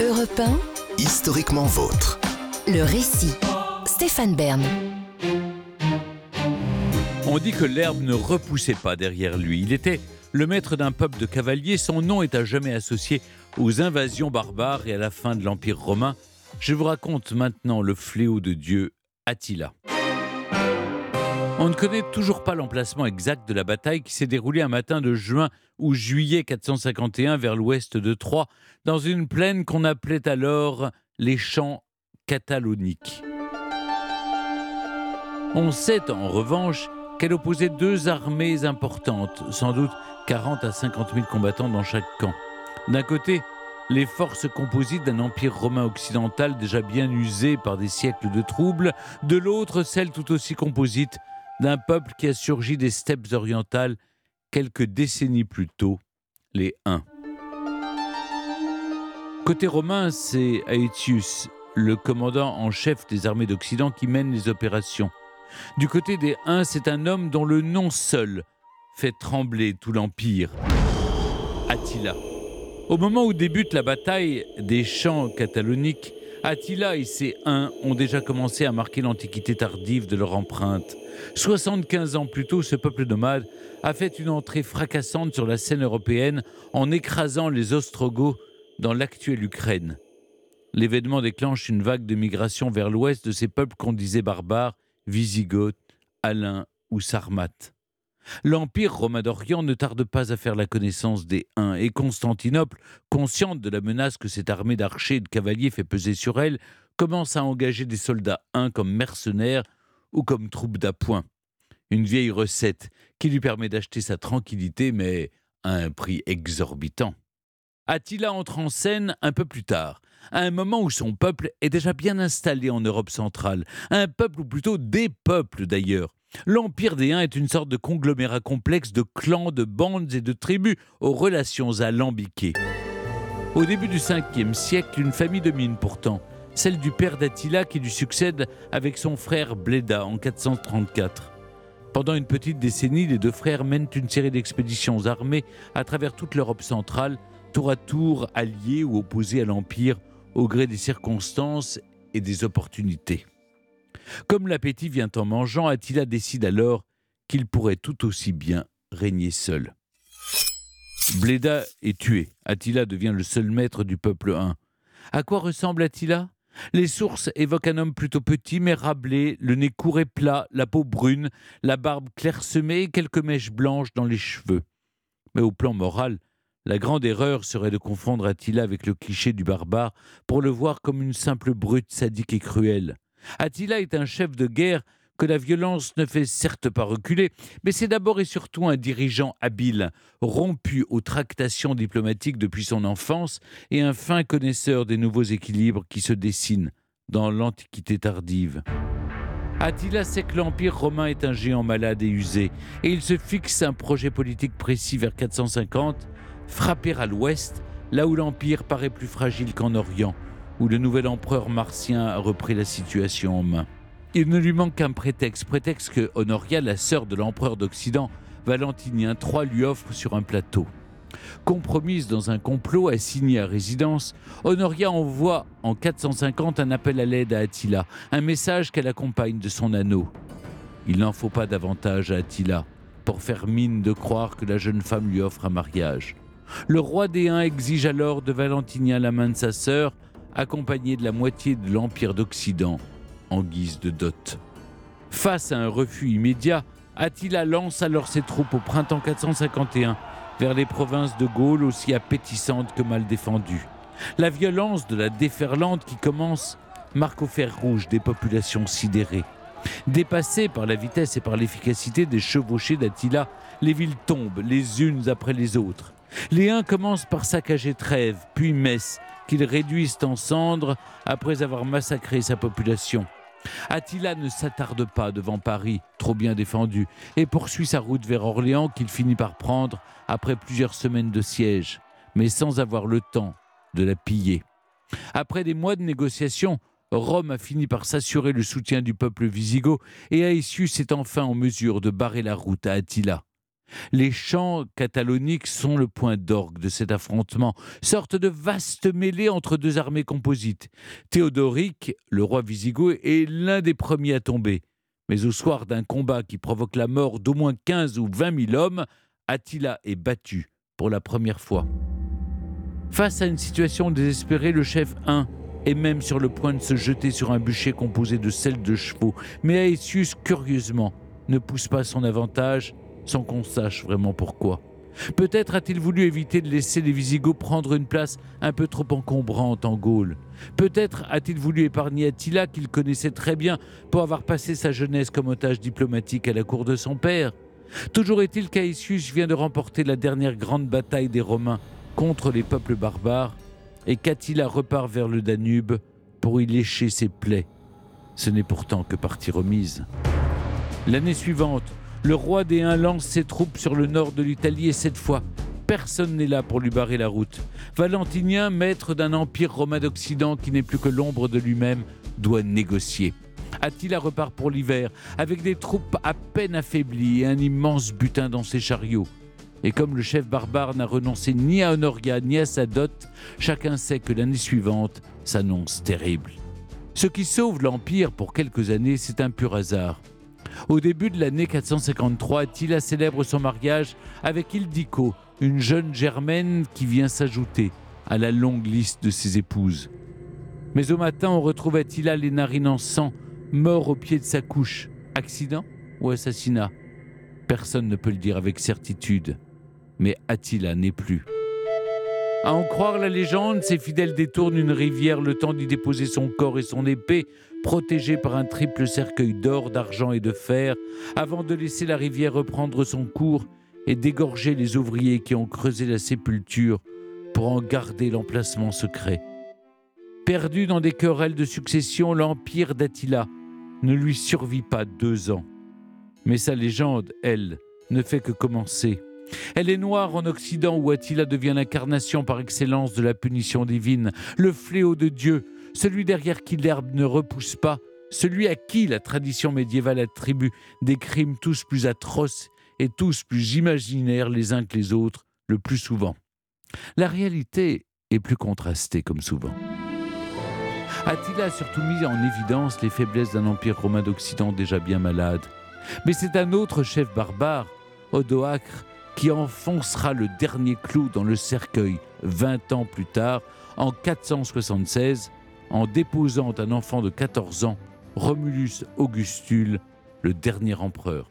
Europe 1, Historiquement vôtre. le récit. Stéphane Bern. On dit que l'herbe ne repoussait pas derrière lui. Il était le maître d'un peuple de cavaliers. Son nom est à jamais associé aux invasions barbares et à la fin de l'Empire romain. Je vous raconte maintenant le fléau de Dieu, Attila. On ne connaît toujours pas l'emplacement exact de la bataille qui s'est déroulée un matin de juin ou juillet 451 vers l'ouest de Troie, dans une plaine qu'on appelait alors les champs cataloniques. On sait en revanche qu'elle opposait deux armées importantes, sans doute 40 à 50 000 combattants dans chaque camp. D'un côté, les forces composites d'un empire romain occidental déjà bien usé par des siècles de troubles, de l'autre, celles tout aussi composites d'un peuple qui a surgi des steppes orientales quelques décennies plus tôt, les Huns. Côté romain, c'est Aetius, le commandant en chef des armées d'Occident, qui mène les opérations. Du côté des Huns, c'est un homme dont le nom seul fait trembler tout l'Empire. Attila. Au moment où débute la bataille des champs cataloniques, Attila et ses Huns ont déjà commencé à marquer l'antiquité tardive de leur empreinte. 75 ans plus tôt, ce peuple nomade a fait une entrée fracassante sur la scène européenne en écrasant les Ostrogoths dans l'actuelle Ukraine. L'événement déclenche une vague de migration vers l'ouest de ces peuples qu'on disait barbares, Wisigoths, Alains ou Sarmates. L'Empire romain d'Orient ne tarde pas à faire la connaissance des Huns et Constantinople, consciente de la menace que cette armée d'archers et de cavaliers fait peser sur elle, commence à engager des soldats Huns comme mercenaires ou comme troupes d'appoint. Une vieille recette qui lui permet d'acheter sa tranquillité, mais à un prix exorbitant. Attila entre en scène un peu plus tard, à un moment où son peuple est déjà bien installé en Europe centrale, un peuple ou plutôt des peuples d'ailleurs. L'Empire des Huns est une sorte de conglomérat complexe de clans, de bandes et de tribus aux relations alambiquées. Au début du 5e siècle, une famille domine pourtant, celle du père d'Attila qui lui succède avec son frère Bléda en 434. Pendant une petite décennie, les deux frères mènent une série d'expéditions armées à travers toute l'Europe centrale, tour à tour alliés ou opposés à l'Empire au gré des circonstances et des opportunités. Comme l'appétit vient en mangeant, Attila décide alors qu'il pourrait tout aussi bien régner seul. Bléda est tué. Attila devient le seul maître du peuple Hun. À quoi ressemble Attila? Les sources évoquent un homme plutôt petit mais rablé, le nez court et plat, la peau brune, la barbe clairsemée et quelques mèches blanches dans les cheveux. Mais au plan moral, la grande erreur serait de confondre Attila avec le cliché du barbare pour le voir comme une simple brute sadique et cruelle. Attila est un chef de guerre que la violence ne fait certes pas reculer, mais c'est d'abord et surtout un dirigeant habile, rompu aux tractations diplomatiques depuis son enfance et un fin connaisseur des nouveaux équilibres qui se dessinent dans l'Antiquité tardive. Attila sait que l'Empire romain est un géant malade et usé, et il se fixe un projet politique précis vers 450, frapper à l'ouest, là où l'Empire paraît plus fragile qu'en Orient, où le nouvel empereur martien a repris la situation en main. Il ne lui manque qu'un prétexte, prétexte que Honoria, la sœur de l'empereur d'Occident, Valentinien III, lui offre sur un plateau. Compromise dans un complot assigné à résidence, Honoria envoie en 450 un appel à l'aide à Attila, un message qu'elle accompagne de son anneau. Il n'en faut pas davantage à Attila pour faire mine de croire que la jeune femme lui offre un mariage. Le roi des Huns exige alors de Valentinien la main de sa sœur, accompagnée de la moitié de l'Empire d'Occident en guise de dot. Face à un refus immédiat, Attila lance alors ses troupes au printemps 451 vers les provinces de Gaule aussi appétissantes que mal défendues. La violence de la déferlante qui commence marque au fer rouge des populations sidérées. Dépassées par la vitesse et par l'efficacité des chevauchés d'Attila, les villes tombent les unes après les autres. Les Huns commencent par saccager Trèves, puis Metz, qu'ils réduisent en cendres après avoir massacré sa population. Attila ne s'attarde pas devant Paris, trop bien défendu, et poursuit sa route vers Orléans qu'il finit par prendre après plusieurs semaines de siège, mais sans avoir le temps de la piller. Après des mois de négociations, Rome a fini par s'assurer le soutien du peuple wisigoth et Aetius est enfin en mesure de barrer la route à Attila. Les chants cataloniques sont le point d'orgue de cet affrontement, sorte de vaste mêlée entre deux armées composites. Théodoric, le roi wisigoth, est l'un des premiers à tomber. Mais au soir d'un combat qui provoque la mort d'au moins 15 ou 20 000 hommes, Attila est battu pour la première fois. Face à une situation désespérée, le chef 1 est même sur le point de se jeter sur un bûcher composé de selles de chevaux. Mais Aetius, curieusement, ne pousse pas son avantage sans qu'on sache vraiment pourquoi. Peut-être a-t-il voulu éviter de laisser les Visigoths prendre une place un peu trop encombrante en Gaule. Peut-être a-t-il voulu épargner Attila, qu'il connaissait très bien pour avoir passé sa jeunesse comme otage diplomatique à la cour de son père. Toujours est-il qu'Aetius vient de remporter la dernière grande bataille des Romains contre les peuples barbares et qu'Attila repart vers le Danube pour y lécher ses plaies. Ce n'est pourtant que partie remise. L'année suivante, le roi des Huns lance ses troupes sur le nord de l'Italie et cette fois, personne n'est là pour lui barrer la route. Valentinien, maître d'un empire romain d'Occident qui n'est plus que l'ombre de lui-même, doit négocier. Attila repart pour l'hiver, avec des troupes à peine affaiblies et un immense butin dans ses chariots. Et comme le chef barbare n'a renoncé ni à Honoria ni à sa dot, chacun sait que l'année suivante s'annonce terrible. Ce qui sauve l'Empire pour quelques années, c'est un pur hasard. Au début de l'année 453, Attila célèbre son mariage avec Ildico, une jeune germaine qui vient s'ajouter à la longue liste de ses épouses. Mais au matin, on retrouve Attila les narines en sang, mort au pied de sa couche. Accident ou assassinat? Personne ne peut le dire avec certitude. Mais Attila n'est plus. À en croire la légende, ses fidèles détournent une rivière le temps d'y déposer son corps et son épée, protégés par un triple cercueil d'or, d'argent et de fer, avant de laisser la rivière reprendre son cours et d'égorger les ouvriers qui ont creusé la sépulture pour en garder l'emplacement secret. Perdu dans des querelles de succession, l'empire d'Attila ne lui survit pas deux ans. Mais sa légende, elle, ne fait que commencer. Elle est noire en Occident où Attila devient l'incarnation par excellence de la punition divine, le fléau de Dieu, celui derrière qui l'herbe ne repousse pas, celui à qui la tradition médiévale attribue des crimes tous plus atroces et tous plus imaginaires les uns que les autres, le plus souvent. La réalité est plus contrastée comme souvent. Attila a surtout mis en évidence les faiblesses d'un empire romain d'Occident déjà bien malade? Mais c'est un autre chef barbare, Odoacre, qui enfoncera le dernier clou dans le cercueil 20 ans plus tard, en 476, en déposant un enfant de 14 ans, Romulus Augustule, le dernier empereur.